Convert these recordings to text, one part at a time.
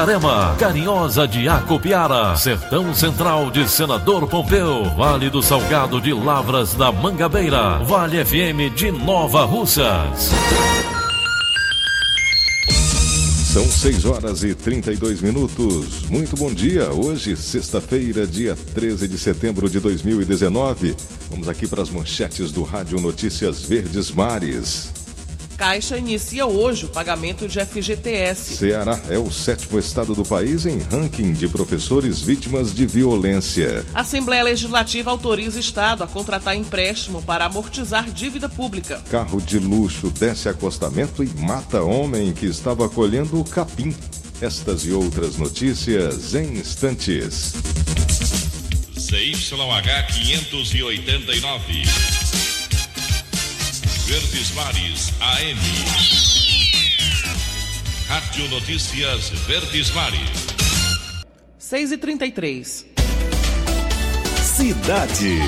Itarema, Carinhosa de Acopiara, Sertão Central de Senador Pompeu, Vale do Salgado de Lavras da Mangabeira, Vale FM de Nova Russas. São 6 horas e 32 minutos. Muito bom dia. Hoje, sexta-feira, dia 13 de setembro de 2019. Vamos aqui para as manchetes do Rádio Notícias Verdes Mares. Caixa inicia hoje o pagamento de FGTS. Ceará é o sétimo estado do país em ranking de professores vítimas de violência. Assembleia Legislativa autoriza Estado a contratar empréstimo para amortizar dívida pública. Carro de luxo desce acostamento e mata homem que estava colhendo o capim. Estas e outras notícias em instantes. ZYH 589. Verdes Mares AM. Rádio Notícias Verdes Mares. 6 e 33 Cidade.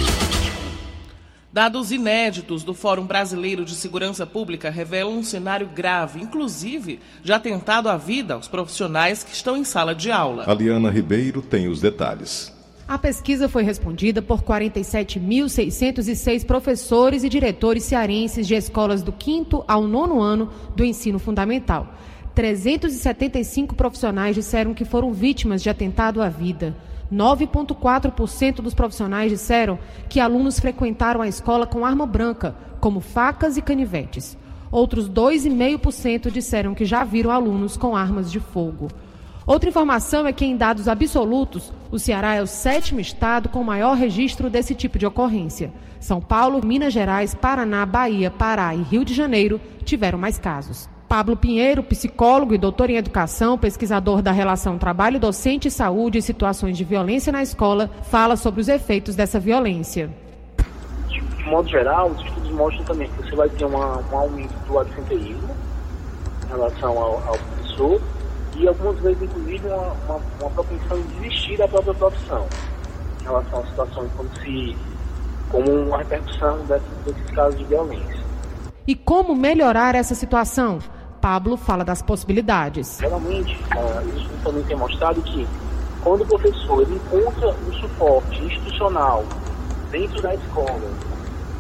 Dados inéditos do Fórum Brasileiro de Segurança Pública revelam um cenário grave, inclusive de atentado à vida aos profissionais que estão em sala de aula. Aliana Ribeiro tem os detalhes. A pesquisa foi respondida por 47.606 professores e diretores cearenses de escolas do quinto ao nono ano do ensino fundamental. 375 profissionais disseram que foram vítimas de atentado à vida. 9,4% dos profissionais disseram que alunos frequentaram a escola com arma branca, como facas e canivetes. Outros 2,5% disseram que já viram alunos com armas de fogo. Outra informação é que, em dados absolutos, o Ceará é o sétimo estado com maior registro desse tipo de ocorrência. São Paulo, Minas Gerais, Paraná, Bahia, Pará e Rio de Janeiro tiveram mais casos. Pablo Pinheiro, psicólogo e doutor em educação, pesquisador da relação trabalho-docente e saúde e situações de violência na escola, fala sobre os efeitos dessa violência. De modo geral, os estudos mostram também que você vai ter uma, um aumento do absenteísmo em relação ao, ao professor e algumas vezes, inclusive, uma, uma, uma propensão em desistir da própria profissão em relação a situações como se como uma repercussão desses, desses casos de violência. E como melhorar essa situação? Pablo fala das possibilidades. Geralmente, uh, isso também tem mostrado que quando o professor encontra um suporte institucional dentro da escola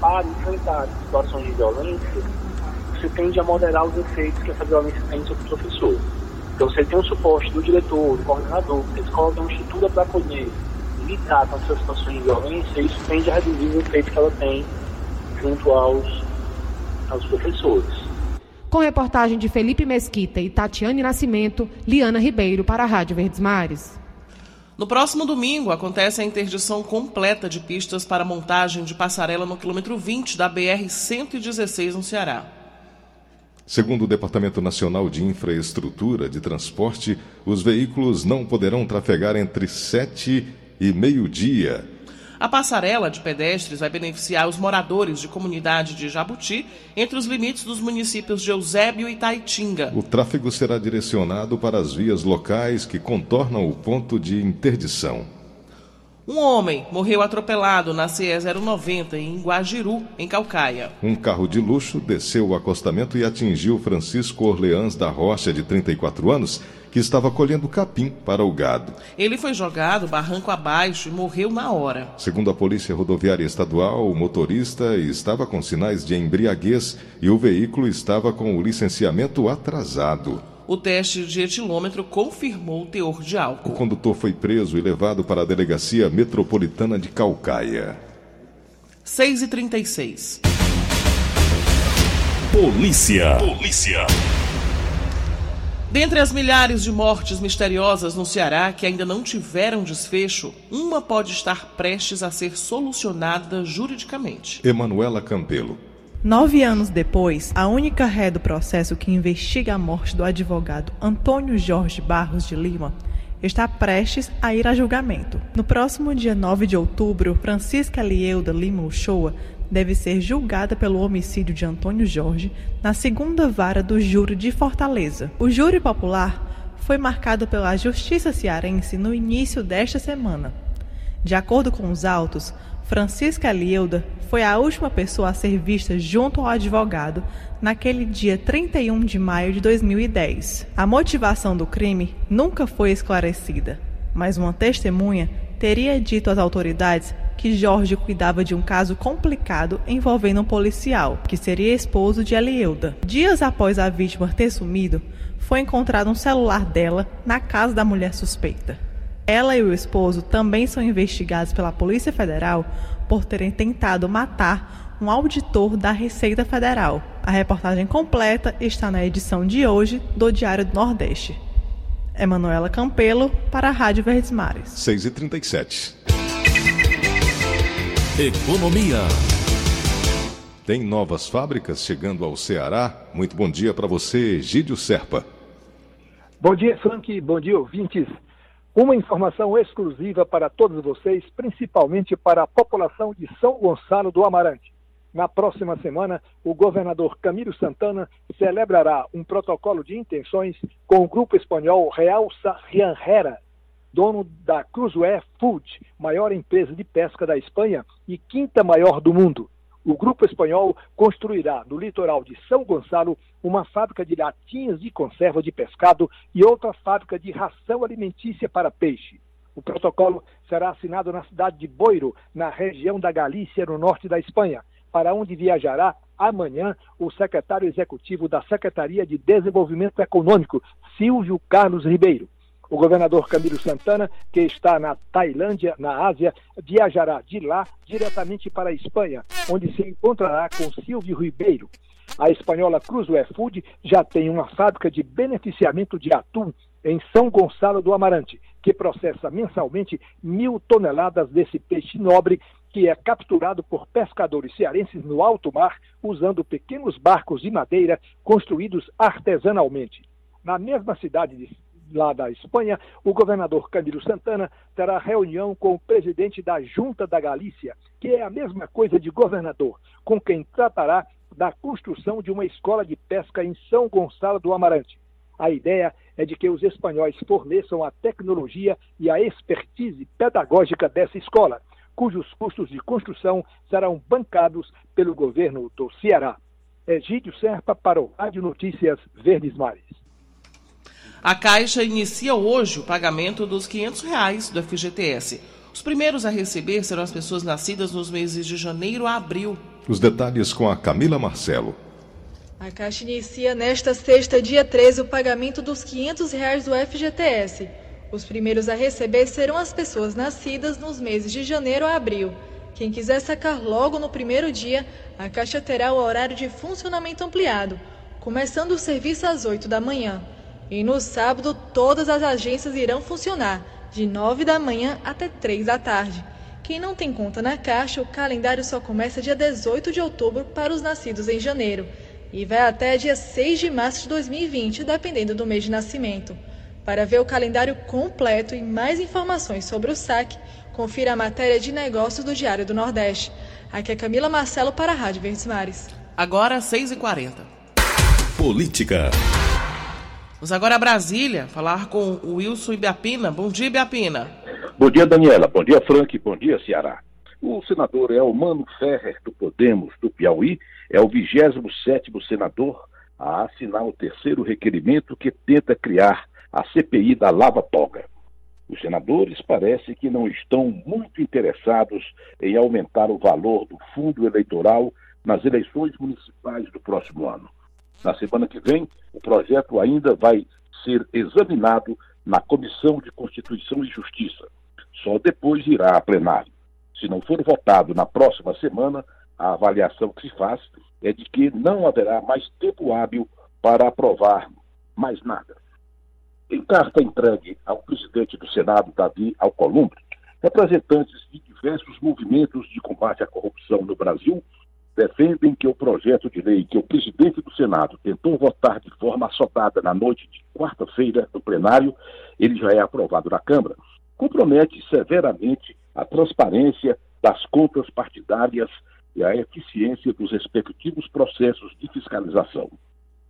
para enfrentar situações de violência, você tende a moderar os efeitos que essa violência tem sobre o professor. Então, você tem um suporte do diretor, do coordenador, a escola tem uma estrutura para poder lidar com essas situações de violência, isso tende a reduzir os efeitos que ela tem junto aos, aos professores. Com reportagem de Felipe Mesquita e Tatiane Nascimento, Liana Ribeiro para a Rádio Verdes Mares. No próximo domingo acontece a interdição completa de pistas para montagem de passarela no quilômetro 20 da BR-116 no Ceará. Segundo o Departamento Nacional de Infraestrutura de Transporte, os veículos não poderão trafegar entre 7 e meio-dia. A passarela de pedestres vai beneficiar os moradores de comunidade de Jabuti entre os limites dos municípios de Eusébio e Taitinga. O tráfego será direcionado para as vias locais que contornam o ponto de interdição. Um homem morreu atropelado na CE 090 em Guajiru, em Calcaia. Um carro de luxo desceu o acostamento e atingiu Francisco Orleans da Rocha, de 34 anos, que estava colhendo capim para o gado. Ele foi jogado barranco abaixo e morreu na hora. Segundo a Polícia Rodoviária Estadual, o motorista estava com sinais de embriaguez e o veículo estava com o licenciamento atrasado. O teste de etilômetro confirmou o teor de O álcool. condutor foi preso e levado para a Delegacia Metropolitana de Calcaia. 6 e 36 Polícia. Polícia. Dentre as milhares de mortes misteriosas no Ceará que ainda não tiveram desfecho, uma pode estar prestes a ser solucionada juridicamente. Emanuela Campelo. Nove anos depois, a única ré do processo que investiga a morte do advogado Antônio Jorge Barros de Lima está prestes a ir a julgamento. No próximo dia 9 de outubro, Francisca Lielda Lima Uchoa deve ser julgada pelo homicídio de Antônio Jorge na segunda vara do júri de Fortaleza. O júri popular foi marcado pela Justiça Cearense no início desta semana. De acordo com os autos, Francisca Lielda foi a última pessoa a ser vista junto ao advogado naquele dia 31 de maio de 2010. A motivação do crime nunca foi esclarecida, mas uma testemunha teria dito às autoridades que Jorge cuidava de um caso complicado envolvendo um policial, que seria esposo de Elielda. Dias após a vítima ter sumido, foi encontrado um celular dela na casa da mulher suspeita. Ela e o esposo também são investigados pela Polícia Federal por terem tentado matar um auditor da Receita Federal. A reportagem completa está na edição de hoje do Diário do Nordeste. Emanuela Campelo para a Rádio Verdes Mares. 6 e 37 Economia. Tem novas fábricas chegando ao Ceará? Muito bom dia para você, Gídio Serpa. Bom dia, Frank. Bom dia, ouvintes. Uma informação exclusiva para todos vocês, principalmente para a população de São Gonçalo do Amarante. Na próxima semana, o governador Camilo Santana celebrará um protocolo de intenções com o grupo espanhol Real Rianjera, dono da Cruzoé Food, maior empresa de pesca da Espanha e quinta maior do mundo. O grupo espanhol construirá no litoral de São Gonçalo uma fábrica de latinhas de conserva de pescado e outra fábrica de ração alimentícia para peixe. O protocolo será assinado na cidade de Boiro, na região da Galícia, no norte da Espanha, para onde viajará amanhã o secretário executivo da Secretaria de Desenvolvimento Econômico, Silvio Carlos Ribeiro. O governador Camilo Santana, que está na Tailândia, na Ásia, viajará de lá diretamente para a Espanha, onde se encontrará com Silvio Ribeiro. A espanhola Cruzoé Food já tem uma fábrica de beneficiamento de atum em São Gonçalo do Amarante, que processa mensalmente mil toneladas desse peixe nobre que é capturado por pescadores cearenses no alto mar usando pequenos barcos de madeira construídos artesanalmente. Na mesma cidade de lá da Espanha, o governador Camilo Santana terá reunião com o presidente da Junta da Galícia, que é a mesma coisa de governador, com quem tratará da construção de uma escola de pesca em São Gonçalo do Amarante. A ideia é de que os espanhóis forneçam a tecnologia e a expertise pedagógica dessa escola, cujos custos de construção serão bancados pelo governo do Ceará. Egídio Serpa para o Rádio Notícias Verdes Mares. A Caixa inicia hoje o pagamento dos 500 reais do FGTS. Os primeiros a receber serão as pessoas nascidas nos meses de janeiro a abril. Os detalhes com a Camila Marcelo. A Caixa inicia nesta sexta, dia 13, o pagamento dos 500 reais do FGTS. Os primeiros a receber serão as pessoas nascidas nos meses de janeiro a abril. Quem quiser sacar logo no primeiro dia, a Caixa terá o horário de funcionamento ampliado, começando o serviço às 8 da manhã. E no sábado, todas as agências irão funcionar, de 9 da manhã até 3 da tarde. Quem não tem conta na Caixa, o calendário só começa dia 18 de outubro para os nascidos em janeiro e vai até dia 6 de março de 2020, dependendo do mês de nascimento. Para ver o calendário completo e mais informações sobre o saque, confira a matéria de negócios do Diário do Nordeste. Aqui é Camila Marcelo para a Rádio Verdes Mares. Agora, 6h40. Política. Vamos agora a Brasília falar com o Wilson Ibiapina. Bom dia, Ibiapina. Bom dia, Daniela. Bom dia, Frank. Bom dia, Ceará. O senador Elmano Ferrer, do Podemos, do Piauí, é o 27º senador a assinar o terceiro requerimento que tenta criar a CPI da Lava Toga. Os senadores parece que não estão muito interessados em aumentar o valor do fundo eleitoral nas eleições municipais do próximo ano. Na semana que vem, o projeto ainda vai ser examinado na Comissão de Constituição e Justiça. Só depois irá a plenário. Se não for votado na próxima semana, a avaliação que se faz é de que não haverá mais tempo hábil para aprovar mais nada. Em carta entregue ao presidente do Senado, Davi Alcolumbre, representantes de diversos movimentos de combate à corrupção no Brasil defendem que o projeto de lei que o presidente do Senado tentou votar de forma assotada na noite de quarta-feira no plenário, ele já é aprovado na Câmara, compromete severamente a transparência das contas partidárias e a eficiência dos respectivos processos de fiscalização.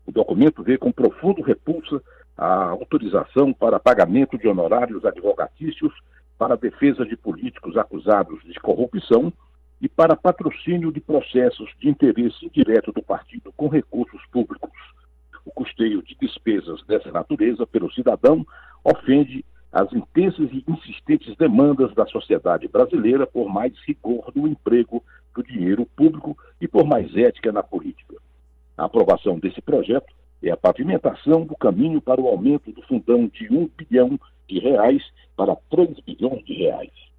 O documento vê com profundo repulsa a autorização para pagamento de honorários advogatícios para a defesa de políticos acusados de corrupção e para patrocínio de processos de interesse indireto do partido com recursos públicos. O custeio de despesas dessa natureza pelo cidadão ofende as intensas e insistentes demandas da sociedade brasileira por mais rigor no emprego do dinheiro público e por mais ética na política. A aprovação desse projeto é a pavimentação do caminho para o aumento do fundão de um bilhão de reais para 3 bilhões de reais.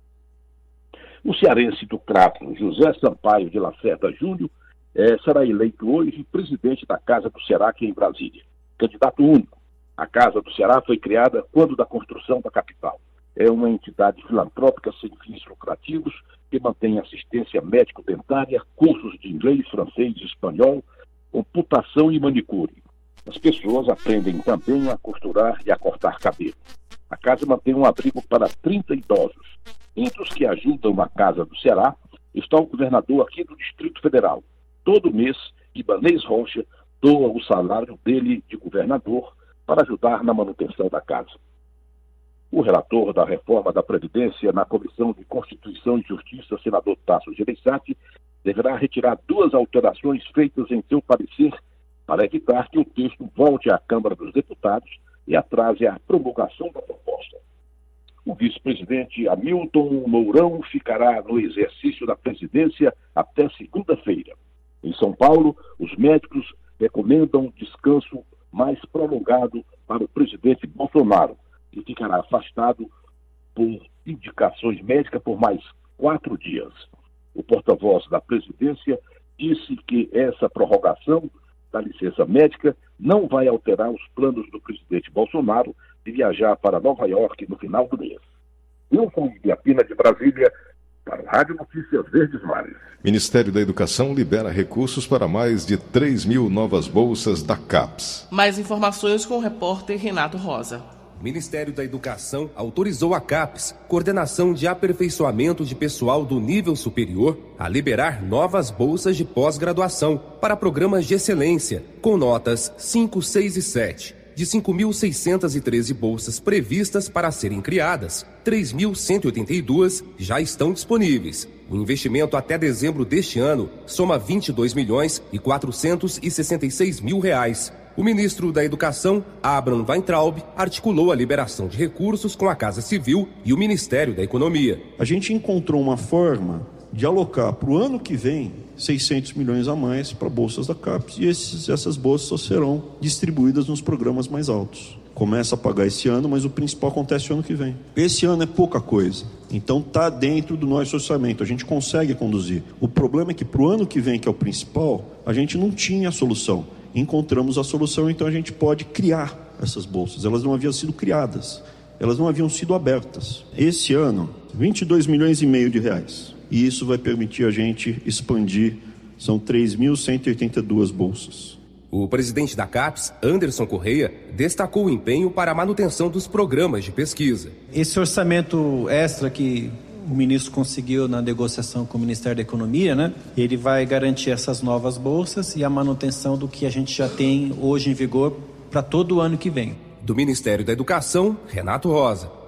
O cearense do Crato, José Sampaio de Lacerda Júnior, é, será eleito hoje presidente da Casa do Ceará aqui em Brasília. Candidato único. A Casa do Ceará foi criada quando da construção da capital. É uma entidade filantrópica sem fins lucrativos que mantém assistência médico-dentária, cursos de inglês, francês e espanhol, computação e manicure. As pessoas aprendem também a costurar e a cortar cabelo. A casa mantém um abrigo para 30 idosos. Entre os que ajudam a Casa do Ceará está o governador aqui do Distrito Federal. Todo mês, Ibanês Rocha doa o salário dele de governador para ajudar na manutenção da casa. O relator da reforma da Previdência na Comissão de Constituição e Justiça, senador Tasso Gereissati, deverá retirar duas alterações feitas em seu parecer para evitar que o texto volte à Câmara dos Deputados e atrase a promulgação da proposta. O vice-presidente Hamilton Mourão ficará no exercício da presidência até segunda-feira. Em São Paulo, os médicos recomendam descanso mais prolongado para o presidente Bolsonaro, que ficará afastado por indicações médicas por mais quatro dias. O porta-voz da presidência disse que essa prorrogação da licença médica não vai alterar os planos do presidente Bolsonaro de viajar para Nova York no final do mês. Wilson Ibiapina de Brasília, para a Rádio Notícias Verdes Mares. Ministério da Educação libera recursos para mais de 3 mil novas bolsas da CAPES. Mais informações com o repórter Renato Rosa. O Ministério da Educação autorizou a CAPES, Coordenação de Aperfeiçoamento de Pessoal do Nível Superior, a liberar novas bolsas de pós-graduação para programas de excelência, com notas 5, 6 e 7. De 5.613 bolsas previstas para serem criadas, 3.182 já estão disponíveis. O investimento até dezembro deste ano soma 22 milhões e 466 mil reais o ministro da Educação, Abraham Weintraub, articulou a liberação de recursos com a Casa Civil e o Ministério da Economia. A gente encontrou uma forma de alocar para o ano que vem 600 milhões a mais para bolsas da CAPES e esses, essas bolsas só serão distribuídas nos programas mais altos. Começa a pagar esse ano, mas o principal acontece ano que vem. Esse ano é pouca coisa. Então está dentro do nosso orçamento, a gente consegue conduzir. O problema é que para o ano que vem, que é o principal, a gente não tinha a solução encontramos a solução, então a gente pode criar essas bolsas. Elas não haviam sido criadas, elas não haviam sido abertas. Esse ano, 22 milhões e meio de reais. E isso vai permitir a gente expandir, são 3.182 bolsas. O presidente da CAPES, Anderson Correia, destacou o empenho para a manutenção dos programas de pesquisa. Esse orçamento extra que o ministro conseguiu na negociação com o Ministério da Economia, né? Ele vai garantir essas novas bolsas e a manutenção do que a gente já tem hoje em vigor para todo o ano que vem. Do Ministério da Educação, Renato Rosa.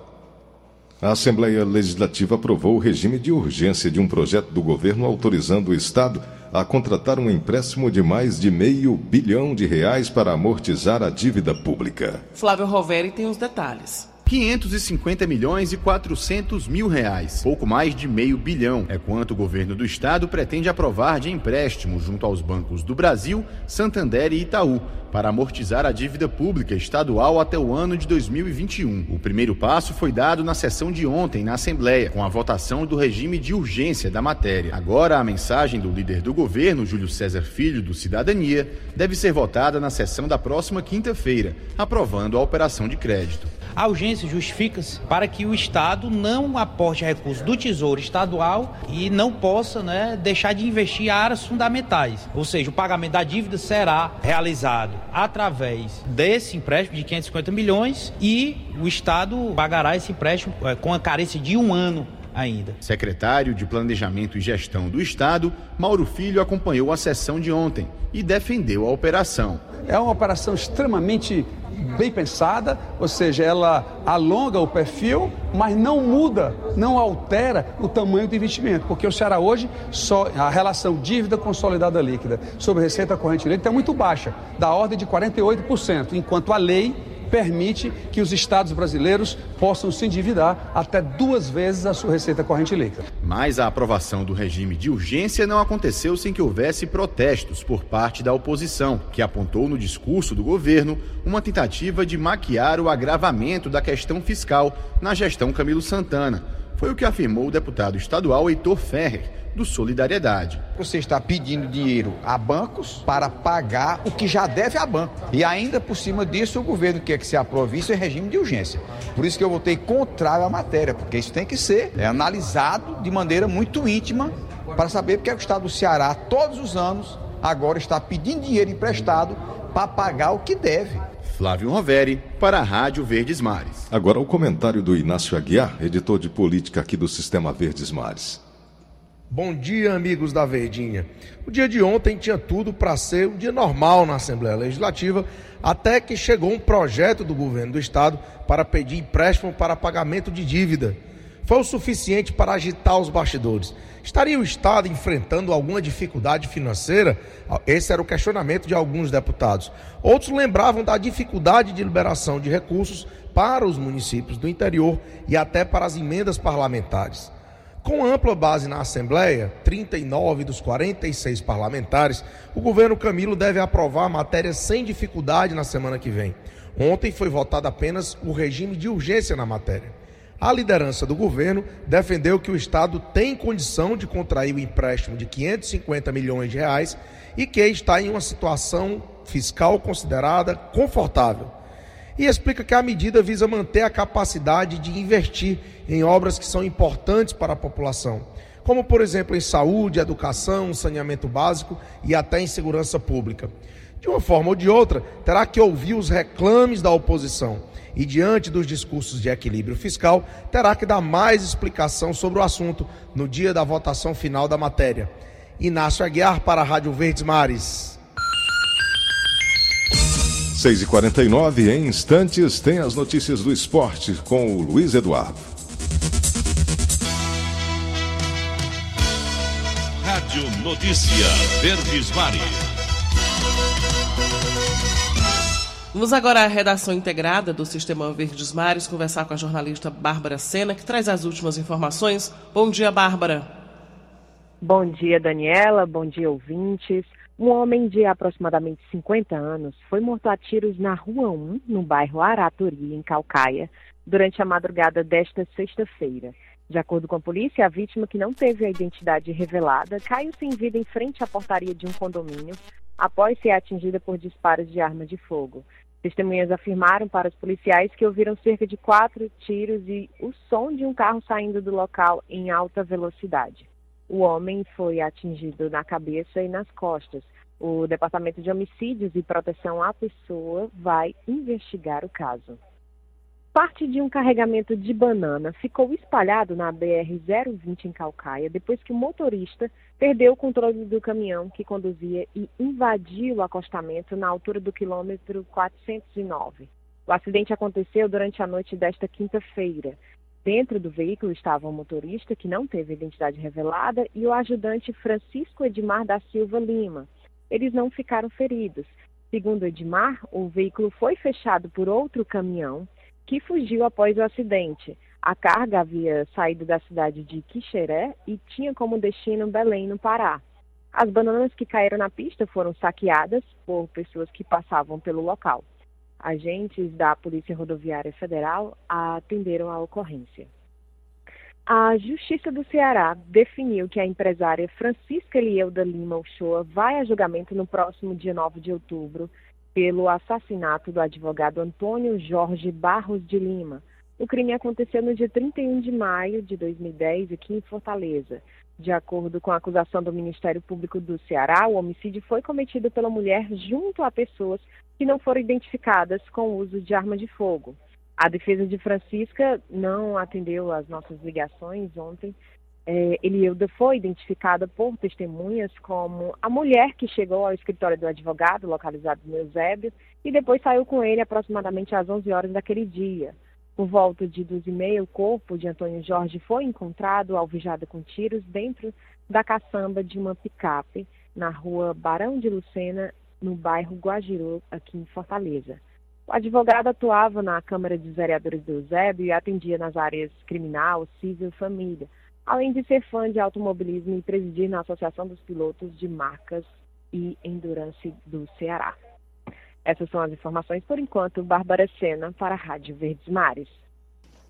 A Assembleia Legislativa aprovou o regime de urgência de um projeto do governo autorizando o Estado a contratar um empréstimo de mais de meio bilhão de reais para amortizar a dívida pública. Flávio Roveri tem os detalhes. 550 milhões e 400 mil reais, pouco mais de meio bilhão, é quanto o governo do estado pretende aprovar de empréstimo junto aos bancos do Brasil, Santander e Itaú, para amortizar a dívida pública estadual até o ano de 2021. O primeiro passo foi dado na sessão de ontem na Assembleia, com a votação do regime de urgência da matéria. Agora, a mensagem do líder do governo, Júlio César Filho, do Cidadania, deve ser votada na sessão da próxima quinta-feira, aprovando a operação de crédito. A urgência justifica-se para que o Estado não aporte recursos do Tesouro Estadual e não possa né, deixar de investir em áreas fundamentais. Ou seja, o pagamento da dívida será realizado através desse empréstimo de 550 milhões e o Estado pagará esse empréstimo é, com a carência de um ano ainda. Secretário de Planejamento e Gestão do Estado, Mauro Filho acompanhou a sessão de ontem e defendeu a operação. É uma operação extremamente bem pensada, ou seja, ela alonga o perfil, mas não muda, não altera o tamanho do investimento, porque o Ceará hoje só a relação dívida consolidada líquida sobre receita corrente líquida é muito baixa, da ordem de 48%, enquanto a lei permite que os estados brasileiros possam se endividar até duas vezes a sua receita corrente líquida. Mas a aprovação do regime de urgência não aconteceu sem que houvesse protestos por parte da oposição, que apontou no discurso do governo uma tentativa de maquiar o agravamento da questão fiscal na gestão Camilo Santana. Foi o que afirmou o deputado estadual Heitor Ferrer do Solidariedade. Você está pedindo dinheiro a bancos para pagar o que já deve a banco. E ainda por cima disso, o governo quer que se aprove isso em regime de urgência. Por isso que eu votei contrário à matéria, porque isso tem que ser é, analisado de maneira muito íntima para saber porque é o Estado do Ceará, todos os anos, agora está pedindo dinheiro emprestado para pagar o que deve. Flávio Roveri, para a Rádio Verdes Mares. Agora o comentário do Inácio Aguiar, editor de política aqui do Sistema Verdes Mares. Bom dia, amigos da Verdinha. O dia de ontem tinha tudo para ser um dia normal na Assembleia Legislativa, até que chegou um projeto do governo do estado para pedir empréstimo para pagamento de dívida. Foi o suficiente para agitar os bastidores. Estaria o estado enfrentando alguma dificuldade financeira? Esse era o questionamento de alguns deputados. Outros lembravam da dificuldade de liberação de recursos para os municípios do interior e até para as emendas parlamentares. Com ampla base na Assembleia, 39 dos 46 parlamentares, o governo Camilo deve aprovar a matéria sem dificuldade na semana que vem. Ontem foi votado apenas o regime de urgência na matéria. A liderança do governo defendeu que o Estado tem condição de contrair o empréstimo de 550 milhões de reais e que está em uma situação fiscal considerada confortável e explica que a medida visa manter a capacidade de investir em obras que são importantes para a população, como por exemplo em saúde, educação, saneamento básico e até em segurança pública. De uma forma ou de outra, terá que ouvir os reclames da oposição e, diante dos discursos de equilíbrio fiscal, terá que dar mais explicação sobre o assunto no dia da votação final da matéria. Inácio Aguiar para a Rádio Verdes Mares. 6 e 49 em instantes, tem as notícias do esporte com o Luiz Eduardo. Rádio Notícia Verdes Mares. Vamos agora à redação integrada do Sistema Verdes Mares conversar com a jornalista Bárbara Sena, que traz as últimas informações. Bom dia, Bárbara. Bom dia, Daniela. Bom dia, ouvintes. Um homem de aproximadamente 50 anos foi morto a tiros na Rua 1, no bairro Araturi, em Calcaia, durante a madrugada desta sexta-feira. De acordo com a polícia, a vítima, que não teve a identidade revelada, caiu sem vida em frente à portaria de um condomínio após ser atingida por disparos de arma de fogo. Testemunhas afirmaram para os policiais que ouviram cerca de quatro tiros e o som de um carro saindo do local em alta velocidade. O homem foi atingido na cabeça e nas costas. O Departamento de Homicídios e Proteção à Pessoa vai investigar o caso. Parte de um carregamento de banana ficou espalhado na BR-020 em Calcaia depois que o motorista perdeu o controle do caminhão que conduzia e invadiu o acostamento na altura do quilômetro 409. O acidente aconteceu durante a noite desta quinta-feira. Dentro do veículo estava o motorista, que não teve identidade revelada, e o ajudante Francisco Edmar da Silva Lima. Eles não ficaram feridos. Segundo Edmar, o veículo foi fechado por outro caminhão que fugiu após o acidente. A carga havia saído da cidade de Quixeré e tinha como destino Belém, no Pará. As bananas que caíram na pista foram saqueadas por pessoas que passavam pelo local. Agentes da Polícia Rodoviária Federal atenderam a ocorrência. A Justiça do Ceará definiu que a empresária Francisca Elielda Lima Uchoa vai a julgamento no próximo dia 9 de outubro pelo assassinato do advogado Antônio Jorge Barros de Lima. O crime aconteceu no dia 31 de maio de 2010 aqui em Fortaleza. De acordo com a acusação do Ministério Público do Ceará, o homicídio foi cometido pela mulher junto a pessoas que não foram identificadas com o uso de arma de fogo. A defesa de Francisca não atendeu às nossas ligações ontem. É, Elielda foi identificada por testemunhas como a mulher que chegou ao escritório do advogado, localizado no Eusébio, e depois saiu com ele aproximadamente às 11 horas daquele dia. Por volta de 12 e meia, o corpo de Antônio Jorge foi encontrado alvejado com tiros dentro da caçamba de uma picape na rua Barão de Lucena, no bairro Guajiru, aqui em Fortaleza. O advogado atuava na Câmara dos Vereadores do Eusébio e atendia nas áreas criminal, civil e família, além de ser fã de automobilismo e presidir na Associação dos Pilotos de Marcas e Endurance do Ceará. Essas são as informações por enquanto. Bárbara Sena para a Rádio Verdes Mares.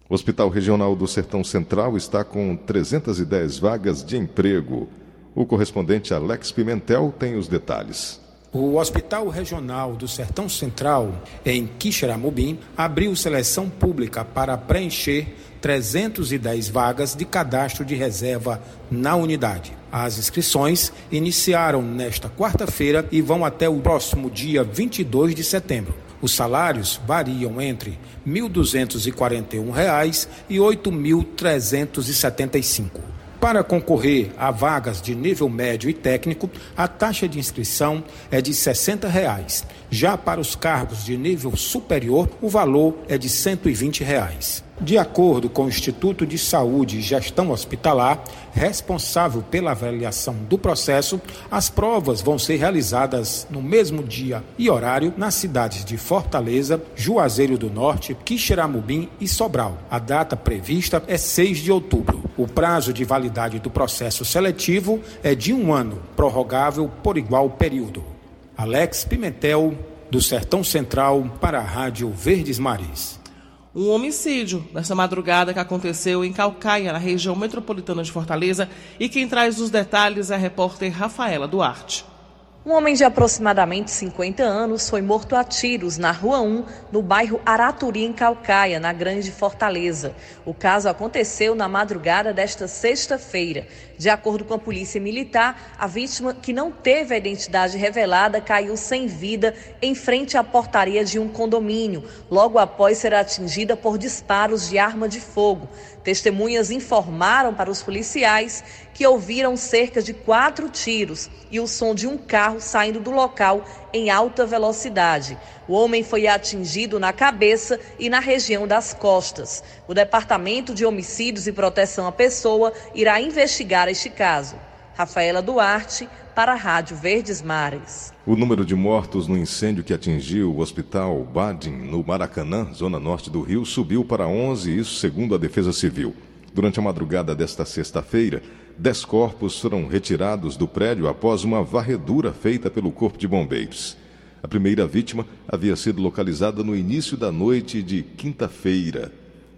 O Hospital Regional do Sertão Central está com 310 vagas de emprego. O correspondente Alex Pimentel tem os detalhes. O Hospital Regional do Sertão Central, em Quixeramobim, abriu seleção pública para preencher 310 vagas de cadastro de reserva na unidade. As inscrições iniciaram nesta quarta-feira e vão até o próximo dia 22 de setembro. Os salários variam entre R$ 1.241 e R$ 8.375. Para concorrer a vagas de nível médio e técnico, a taxa de inscrição é de 60 reais. Já para os cargos de nível superior, o valor é de 120 reais. De acordo com o Instituto de Saúde e Gestão Hospitalar, responsável pela avaliação do processo, as provas vão ser realizadas no mesmo dia e horário nas cidades de Fortaleza, Juazeiro do Norte, Quixeramobim e Sobral. A data prevista é 6 de outubro. O prazo de validade do processo seletivo é de um ano, prorrogável por igual período. Alex Pimentel, do Sertão Central, para a Rádio Verdes Mares um homicídio nessa madrugada que aconteceu em Calcaia, na região metropolitana de Fortaleza. E quem traz os detalhes é a repórter Rafaela Duarte. Um homem de aproximadamente 50 anos foi morto a tiros na Rua 1, no bairro Araturi, em Calcaia, na Grande Fortaleza. O caso aconteceu na madrugada desta sexta-feira. De acordo com a Polícia Militar, a vítima, que não teve a identidade revelada, caiu sem vida em frente à portaria de um condomínio, logo após ser atingida por disparos de arma de fogo. Testemunhas informaram para os policiais que ouviram cerca de quatro tiros e o som de um carro saindo do local em alta velocidade. O homem foi atingido na cabeça e na região das costas. O Departamento de Homicídios e Proteção à Pessoa irá investigar este caso. Rafaela Duarte, para a Rádio Verdes Mares. O número de mortos no incêndio que atingiu o hospital Badin, no Maracanã, zona norte do Rio, subiu para 11, isso segundo a Defesa Civil. Durante a madrugada desta sexta-feira, dez corpos foram retirados do prédio após uma varredura feita pelo Corpo de Bombeiros. A primeira vítima havia sido localizada no início da noite de quinta-feira.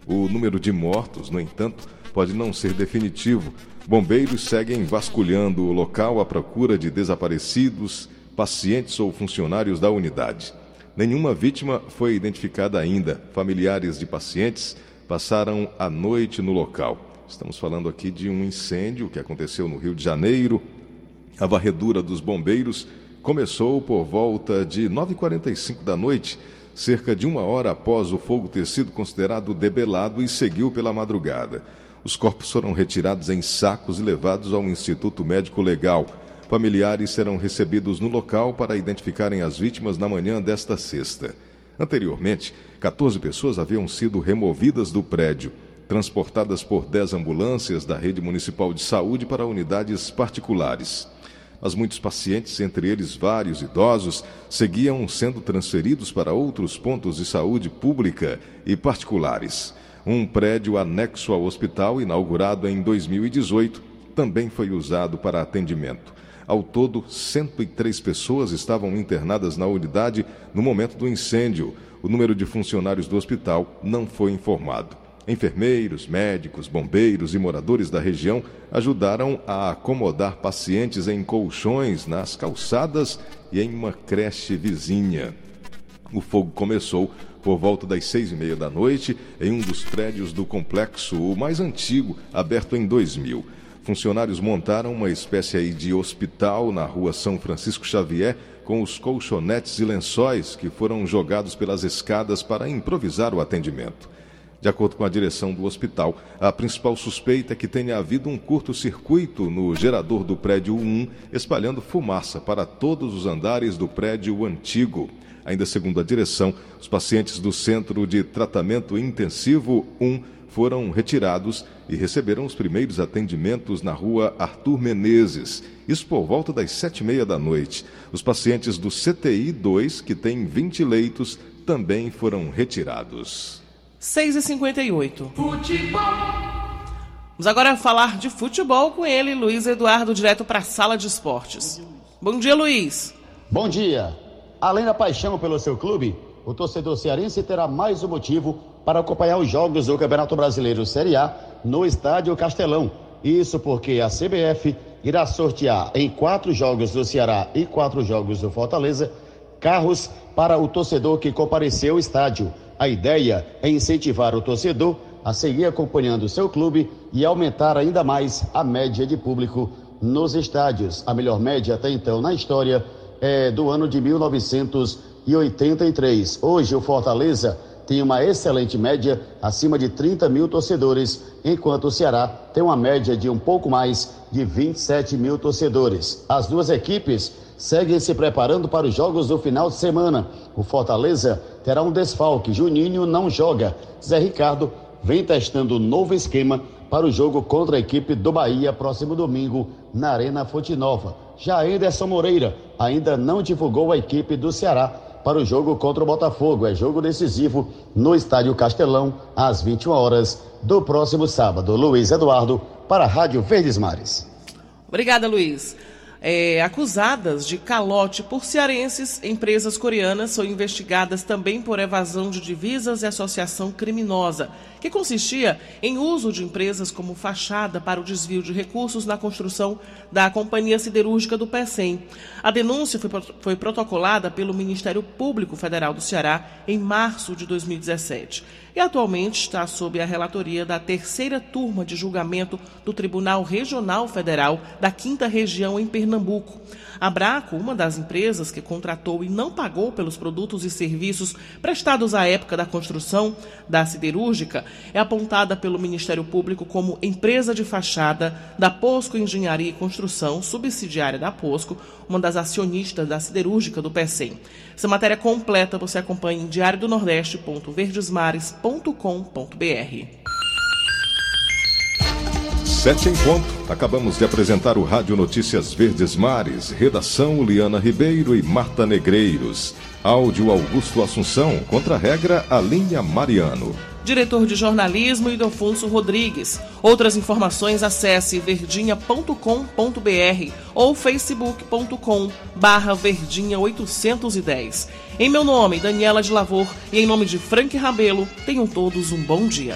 O número de mortos, no entanto, pode não ser definitivo. Bombeiros seguem vasculhando o local à procura de desaparecidos, pacientes ou funcionários da unidade. Nenhuma vítima foi identificada ainda. Familiares de pacientes passaram a noite no local. Estamos falando aqui de um incêndio que aconteceu no Rio de Janeiro. A varredura dos bombeiros começou por volta de 9h45 da noite, cerca de uma hora após o fogo ter sido considerado debelado e seguiu pela madrugada. Os corpos foram retirados em sacos e levados ao Instituto Médico Legal. Familiares serão recebidos no local para identificarem as vítimas na manhã desta sexta. Anteriormente, 14 pessoas haviam sido removidas do prédio. transportadas por 10 ambulâncias da rede municipal de saúde para unidades particulares. Mas muitos pacientes, entre eles vários idosos, seguiam sendo transferidos para outros pontos de saúde pública e particulares. Um prédio anexo ao hospital, inaugurado em 2018, também foi usado para atendimento. Ao todo, 103 pessoas estavam internadas na unidade no momento do incêndio. O número de funcionários do hospital não foi informado. Enfermeiros, médicos, bombeiros e moradores da região ajudaram a acomodar pacientes em colchões nas calçadas e em uma creche vizinha. O fogo começou por volta das seis e meia da noite em um dos prédios do complexo, o mais antigo, aberto em 2000. Funcionários montaram uma espécie de hospital na rua São Francisco Xavier com os colchonetes e lençóis que foram jogados pelas escadas para improvisar o atendimento. De acordo com a direção do hospital, a principal suspeita é que tenha havido um curto-circuito no gerador do prédio 1, espalhando fumaça para todos os andares do prédio antigo. Ainda segundo a direção, os pacientes do Centro de Tratamento Intensivo 1 foram retirados e receberam os primeiros atendimentos na rua Arthur Menezes. Isso por volta das sete e meia da noite. Os pacientes do CTI 2, que tem 20 leitos, também foram retirados. 6 e 58 Futebol. Vamos agora falar de futebol com ele, Luiz Eduardo, direto para a sala de esportes. Bom dia, Luiz. Bom dia. Além da paixão pelo seu clube, o torcedor cearense terá mais um motivo para acompanhar os jogos do Campeonato Brasileiro Série A no Estádio Castelão. Isso porque a CBF irá sortear em quatro jogos do Ceará e quatro jogos do Fortaleza carros para o torcedor que compareceu ao estádio. A ideia é incentivar o torcedor a seguir acompanhando seu clube e aumentar ainda mais a média de público nos estádios. A melhor média até então na história é do ano de 1983. Hoje o Fortaleza tem uma excelente média, acima de 30 mil torcedores, enquanto o Ceará tem uma média de um pouco mais de 27 mil torcedores. As duas equipes seguem se preparando para os jogos do final de semana. O Fortaleza terá um desfalque. Juninho não joga. Zé Ricardo vem testando um novo esquema para o jogo contra a equipe do Bahia próximo domingo na Arena Fonte Nova. Já Anderson Moreira ainda não divulgou a equipe do Ceará para o jogo contra o Botafogo. É jogo decisivo no Estádio Castelão às 21 horas do próximo sábado. Luiz Eduardo para a Rádio Verdes Mares. Obrigada, Luiz é, acusadas de calote por cearenses, empresas coreanas são investigadas também por evasão de divisas e associação criminosa, que consistia em uso de empresas como fachada para o desvio de recursos na construção da Companhia Siderúrgica do PECEM. A denúncia foi, foi protocolada pelo Ministério Público Federal do Ceará em março de 2017 e atualmente está sob a relatoria da terceira turma de julgamento do Tribunal Regional Federal da Quinta Região em Pernambuco. A Braco, uma das empresas que contratou e não pagou pelos produtos e serviços prestados à época da construção da siderúrgica, é apontada pelo Ministério Público como empresa de fachada da Posco Engenharia e Construção, subsidiária da Posco, uma das acionistas da siderúrgica do PECEM. Essa matéria completa você acompanha em diariodonordeste.verdesmares.com.br. Sete em ponto. Acabamos de apresentar o Rádio Notícias Verdes Mares. Redação Liana Ribeiro e Marta Negreiros. Áudio Augusto Assunção. Contra-regra Alinha Mariano. Diretor de jornalismo Idofonso Rodrigues. Outras informações acesse verdinha.com.br ou facebook.com barra verdinha 810. Em meu nome, Daniela de Lavor, e em nome de Frank Rabelo, tenham todos um bom dia.